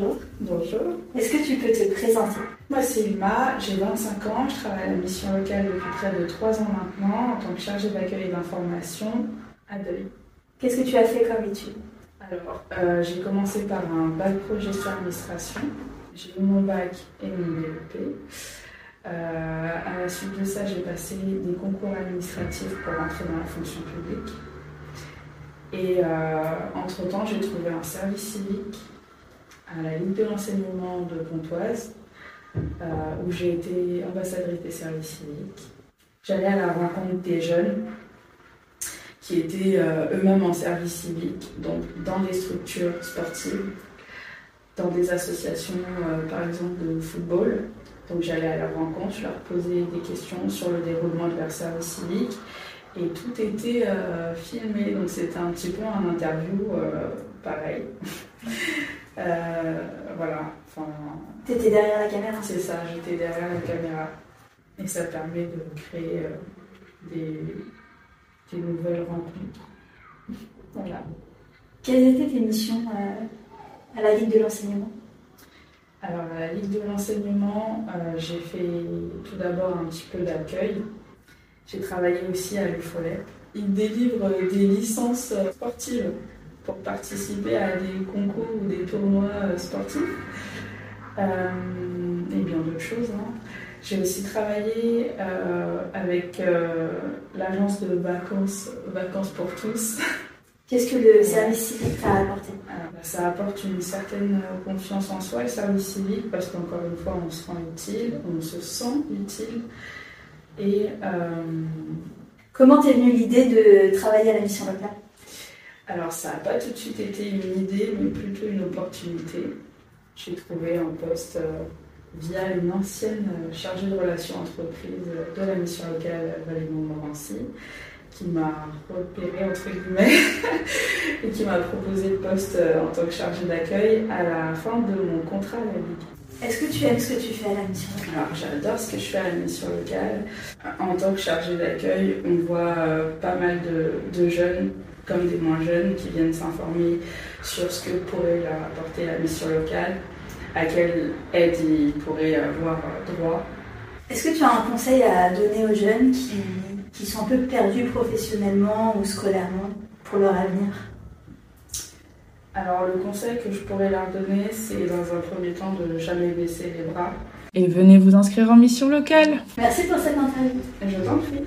bonjour. Bonjour. Est-ce que tu peux te présenter? Moi, c'est Ilma, j'ai 25 ans, je travaille à la mission locale depuis près de 3 ans maintenant en tant que chargée d'accueil et d'information à Deuil. Qu'est-ce que tu as fait comme étude? Alors, euh, j'ai commencé par un bac pro gestion administration. J'ai eu mon bac et mon BEP. Euh, à la suite de ça, j'ai passé des concours administratifs pour entrer dans la fonction publique. Et euh, entre-temps, j'ai trouvé un service civique à la Ligue de l'enseignement de Pontoise, euh, où j'ai été ambassadrice des services civiques. J'allais à la rencontre des jeunes qui étaient euh, eux-mêmes en service civique, donc dans des structures sportives, dans des associations, par exemple, de football. Donc j'allais à leur rencontre, je leur posais des questions sur le déroulement de leur service civique et tout était euh, filmé, donc c'était un petit peu un interview euh, pareil. euh, voilà. Enfin, T'étais derrière la caméra C'est ça, j'étais derrière la caméra. Et ça permet de créer euh, des, des, nouvelles rencontres. Voilà. Quelles étaient tes missions euh, à la Ligue de l'enseignement? Alors, à la Ligue de l'enseignement, euh, j'ai fait tout d'abord un petit peu d'accueil j'ai travaillé aussi à l'UFOLEP. Ils délivrent des licences sportives pour participer à des concours ou des tournois sportifs euh, et bien d'autres choses. Hein. J'ai aussi travaillé euh, avec euh, l'agence de vacances, vacances pour tous. Qu'est-ce que le service civique t'a apporté? Alors, Ça apporte une certaine confiance en soi, le service civique, parce qu'encore une fois, on se rend utile, on se sent utile. Et euh, comment t'es venue l'idée de travailler à la mission locale? Alors ça n'a pas tout de suite été une idée, mais plutôt une opportunité. J'ai trouvé un poste euh, via une ancienne euh, chargée de relations entreprises de la mission locale Valérie Montmorency qui m'a repéré entre guillemets et qui m'a proposé le poste en tant que chargée d'accueil à la fin de mon contrat à la Ligue. Est-ce que tu aimes ce que tu fais à la mission? Locale Alors j'adore ce que je fais à la mission locale. En tant que chargée d'accueil, on voit euh, pas mal de, de, jeunes comme des moins jeunes qui viennent s'informer sur ce que pourrait leur apporter la mission locale, à quelle aide ils pourraient avoir droit. Est-ce que tu as un conseil à donner aux jeunes qui, qui sont un peu perdus professionnellement ou scolairement pour leur avenir? Alors le conseil que je pourrais leur donner, c'est dans un premier temps de jamais baisser les bras. Et venez vous inscrire en mission locale. Merci pour cette interview. Je t'en prie.